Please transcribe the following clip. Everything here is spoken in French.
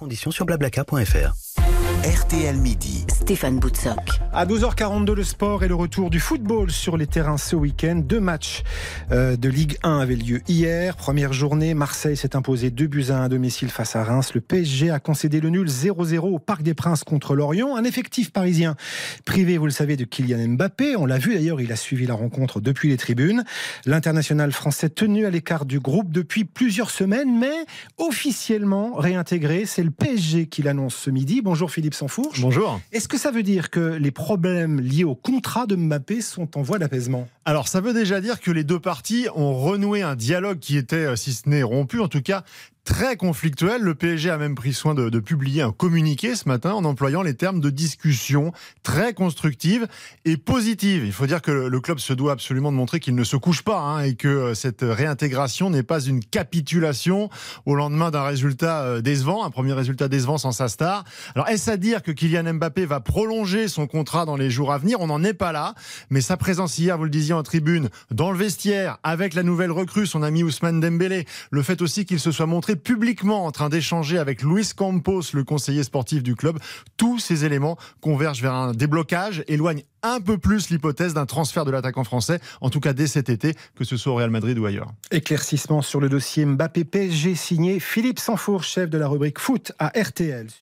Conditions sur blablacar.fr. RTL Midi. Stéphane Boutsock. À 12h42, le sport et le retour du football sur les terrains ce week-end. Deux matchs euh, de Ligue 1 avaient lieu hier. Première journée, Marseille s'est imposé 2 buts à 1 à domicile face à Reims. Le PSG a concédé le nul 0-0 au Parc des Princes contre Lorient. Un effectif parisien privé, vous le savez, de Kylian Mbappé. On l'a vu d'ailleurs, il a suivi la rencontre depuis les tribunes. L'international français tenu à l'écart du groupe depuis plusieurs semaines, mais officiellement réintégré. C'est le PSG qui l'annonce ce midi. Bonjour Philippe Sansfourche. Bonjour. Est-ce que ça veut dire que les problèmes liés au contrat de Mbappé sont en voie d'apaisement? Alors ça veut déjà dire que les deux parties ont renoué un dialogue qui était, euh, si ce n'est rompu, en tout cas très conflictuel. Le PSG a même pris soin de, publier un communiqué ce matin en employant les termes de discussion très constructive et positive. Il faut dire que le club se doit absolument de montrer qu'il ne se couche pas hein, et que euh, cette réintégration n'est pas une capitulation au lendemain d'un résultat euh, décevant, un premier résultat décevant sans sa star. Alors est-ce à dire que Kylian Mbappé va prolonger son contrat dans les jours à venir? On n'en est pas là, mais sa présence hier, vous le disiez en tribune, dans le vestiaire, avec la nouvelle recrue, son ami Ousmane Dembélé, le fait aussi qu'il se soit montré publiquement en train d'échanger avec Luis Campos, le conseiller sportif du club. Tous ces éléments convergent vers un déblocage, éloignent un peu plus l'hypothèse d'un transfert de l'attaquant français, en tout cas dès cet été, que ce soit au Real Madrid ou ailleurs. Éclaircissement sur le dossier Mbappé PSG signé Philippe Sanfour, chef de la rubrique foot à RTL.